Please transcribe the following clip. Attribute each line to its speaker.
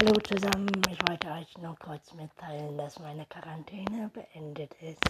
Speaker 1: Hallo zusammen, ich wollte euch nur kurz mitteilen, dass meine Quarantäne beendet ist.